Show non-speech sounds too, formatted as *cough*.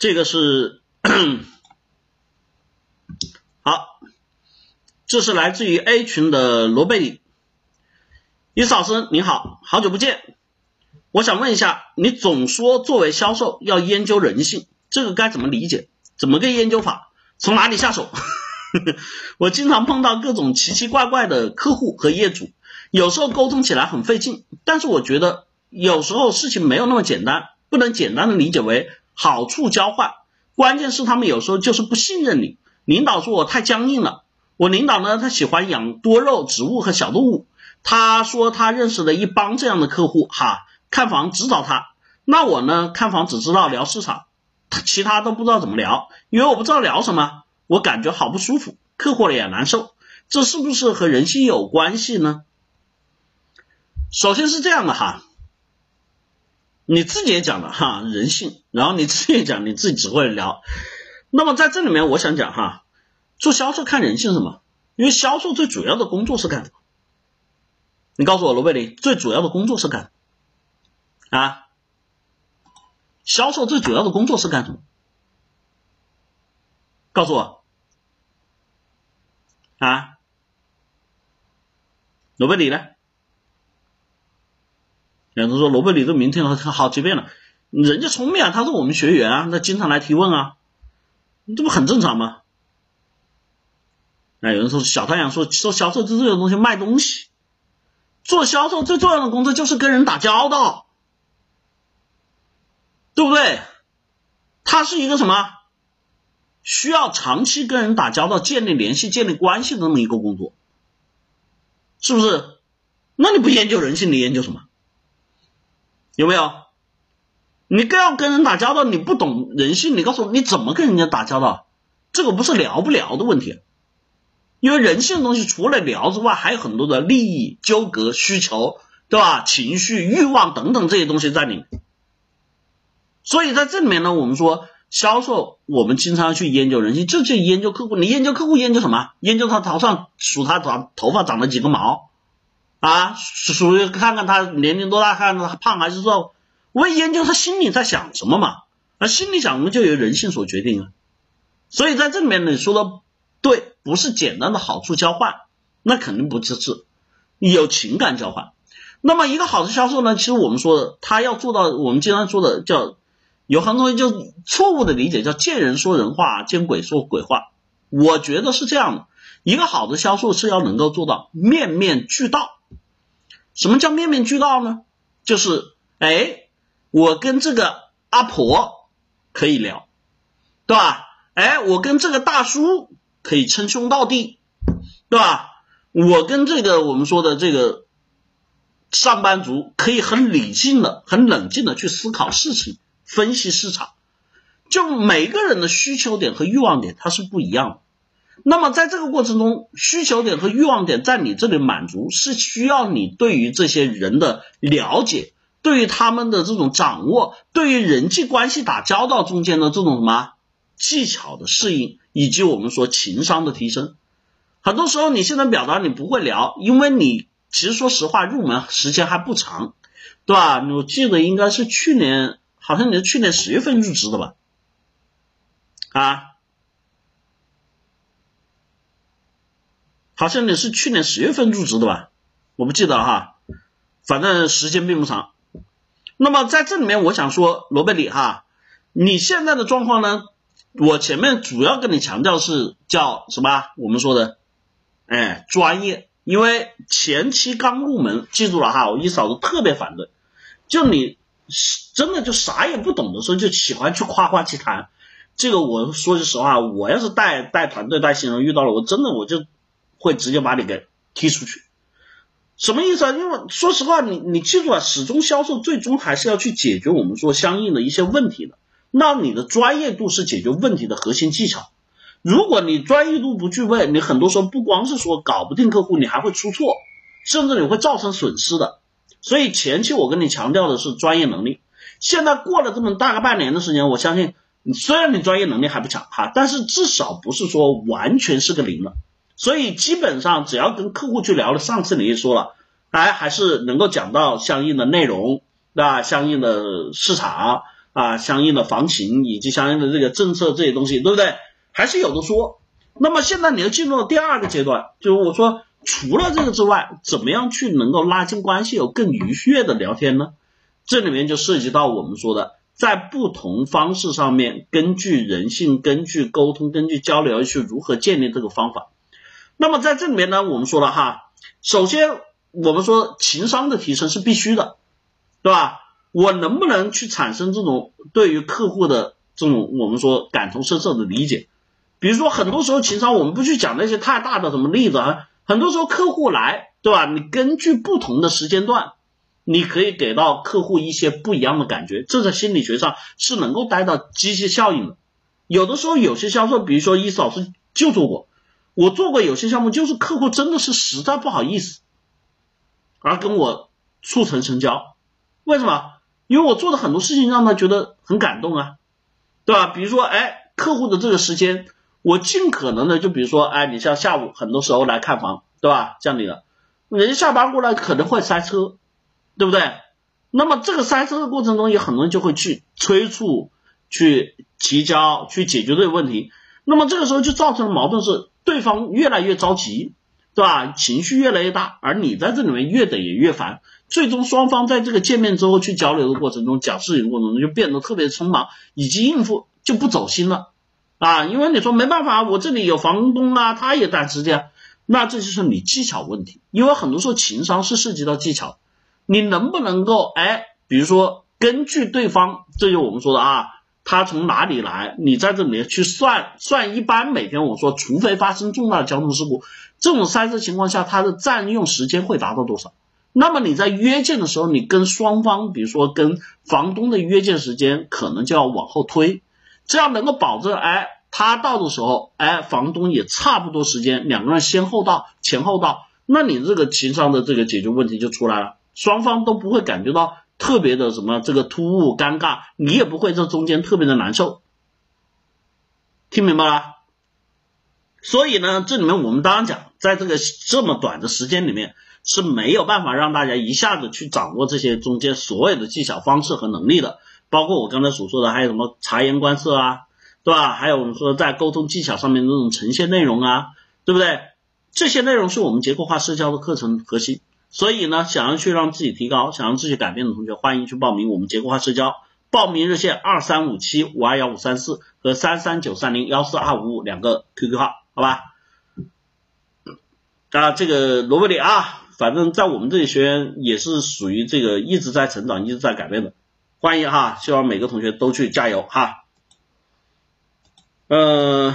这个是 *clears throat* 好，这是来自于 A 群的罗贝里，伊斯老师你好，好久不见，我想问一下，你总说作为销售要研究人性，这个该怎么理解？怎么个研究法？从哪里下手？*laughs* 我经常碰到各种奇奇怪怪的客户和业主，有时候沟通起来很费劲，但是我觉得有时候事情没有那么简单，不能简单的理解为。好处交换，关键是他们有时候就是不信任你。领导说我太僵硬了，我领导呢，他喜欢养多肉植物和小动物。他说他认识了一帮这样的客户，哈，看房只找他。那我呢，看房只知道聊市场，其他都不知道怎么聊，因为我不知道聊什么，我感觉好不舒服，客户也难受。这是不是和人性有关系呢？首先是这样的哈。你自己也讲了哈，人性，然后你自己也讲你自己只会聊，那么在这里面我想讲哈，做销售看人性什么？因为销售最主要的工作是干什么？你告诉我罗贝里最主要的工作是干啊？销售最主要的工作是干什么？告诉我啊？罗贝里呢？有人说罗贝里这名听了好几遍了，人家聪明啊，他是我们学员啊，他经常来提问啊，这不很正常吗？那，有人说小太阳说做销售最重要的东西卖东西，做销售最重要的工作就是跟人打交道，对不对？他是一个什么？需要长期跟人打交道、建立联系、建立关系的那么一个工作，是不是？那你不研究人性，你研究什么？有没有？你更要跟人打交道，你不懂人性，你告诉我你怎么跟人家打交道？这个不是聊不聊的问题，因为人性的东西除了聊之外，还有很多的利益纠葛、需求，对吧？情绪、欲望等等这些东西在里面。所以在这里面呢，我们说销售，我们经常去研究人性，就就研究客户。你研究客户，研究什么？研究他头上数他长头发长了几个毛。啊，属于看看他年龄多大，看他胖还是瘦，我研究他心里在想什么嘛？那心里想什么就由人性所决定啊。所以在这里面你说的对，不是简单的好处交换，那肯定不是是有情感交换。那么一个好的销售呢，其实我们说的，他要做到我们经常说的叫有很多东西就错误的理解，叫见人说人话，见鬼说鬼话。我觉得是这样的，一个好的销售是要能够做到面面俱到。什么叫面面俱到呢？就是，哎，我跟这个阿婆可以聊，对吧？哎，我跟这个大叔可以称兄道弟，对吧？我跟这个我们说的这个上班族可以很理性的、很冷静的去思考事情、分析市场。就每个人的需求点和欲望点，它是不一样的。那么在这个过程中，需求点和欲望点在你这里满足，是需要你对于这些人的了解，对于他们的这种掌握，对于人际关系打交道中间的这种什么技巧的适应，以及我们说情商的提升。很多时候你现在表达你不会聊，因为你其实说实话入门时间还不长，对吧？我记得应该是去年，好像你是去年十月份入职的吧？啊？好像你是去年十月份入职的吧？我不记得了哈，反正时间并不长。那么在这里面，我想说，罗贝里哈，你现在的状况呢？我前面主要跟你强调是叫什么？我们说的，哎，专业。因为前期刚入门，记住了哈，我一嫂子特别反对，就你真的就啥也不懂的时候，就喜欢去夸夸其谈。这个我说句实话，我要是带带团队带新人遇到了，我真的我就。会直接把你给踢出去，什么意思啊？因为说实话，你你记住啊，始终销售最终还是要去解决我们说相应的一些问题的。那你的专业度是解决问题的核心技巧。如果你专业度不具备，你很多时候不光是说搞不定客户，你还会出错，甚至你会造成损失的。所以前期我跟你强调的是专业能力。现在过了这么大个半年的时间，我相信虽然你专业能力还不强哈，但是至少不是说完全是个零了。所以基本上只要跟客户去聊了，上次你也说了，哎，还是能够讲到相应的内容，对吧？相应的市场啊，相应的房型以及相应的这个政策这些东西，对不对？还是有的说。那么现在你要进入第二个阶段，就是我说除了这个之外，怎么样去能够拉近关系，有更愉悦的聊天呢？这里面就涉及到我们说的。在不同方式上面，根据人性、根据沟通、根据交流去如何建立这个方法。那么在这里面呢，我们说了哈，首先我们说情商的提升是必须的，对吧？我能不能去产生这种对于客户的这种我们说感同身受的理解？比如说很多时候情商，我们不去讲那些太大的什么例子啊，很多时候客户来，对吧？你根据不同的时间段。你可以给到客户一些不一样的感觉，这在心理学上是能够带到机械效应的。有的时候有些销售，比如说伊思老师就做过，我做过有些项目，就是客户真的是实在不好意思，而跟我促成成交。为什么？因为我做的很多事情让他觉得很感动啊，对吧？比如说，哎，客户的这个时间，我尽可能的，就比如说，哎，你像下午很多时候来看房，对吧？这样的，人家下班过来可能会塞车。对不对？那么这个塞车的过程中，有很多人就会去催促、去提交、去解决这个问题。那么这个时候就造成了矛盾，是对方越来越着急，对吧？情绪越来越大，而你在这里面越等也越烦。最终双方在这个见面之后去交流的过程中，讲事情的过程中就变得特别匆忙，以及应付就不走心了啊！因为你说没办法，我这里有房东啊，他也赶时间，那这就是你技巧问题。因为很多时候情商是涉及到技巧。你能不能够哎，比如说根据对方，这就我们说的啊，他从哪里来，你在这里面去算算，一般每天我说，除非发生重大交通事故，这种塞车情况下，它的占用时间会达到多少？那么你在约见的时候，你跟双方，比如说跟房东的约见时间，可能就要往后推，这样能够保证哎，他到的时候，哎，房东也差不多时间，两个人先后到，前后到，那你这个情商的这个解决问题就出来了。双方都不会感觉到特别的什么这个突兀尴尬，你也不会这中间特别的难受，听明白了？所以呢，这里面我们当然讲，在这个这么短的时间里面是没有办法让大家一下子去掌握这些中间所有的技巧方式和能力的，包括我刚才所说的，还有什么察言观色啊，对吧？还有我们说在沟通技巧上面那种呈现内容啊，对不对？这些内容是我们结构化社交的课程核心。所以呢，想要去让自己提高，想让自己改变的同学，欢迎去报名我们结构化社交。报名热线二三五七五二幺五三四和三三九三零幺四二五五两个 QQ 号，好吧？啊，这个罗伯里啊，反正在我们这里学员也是属于这个一直在成长、一直在改变的，欢迎哈，希望每个同学都去加油哈。嗯。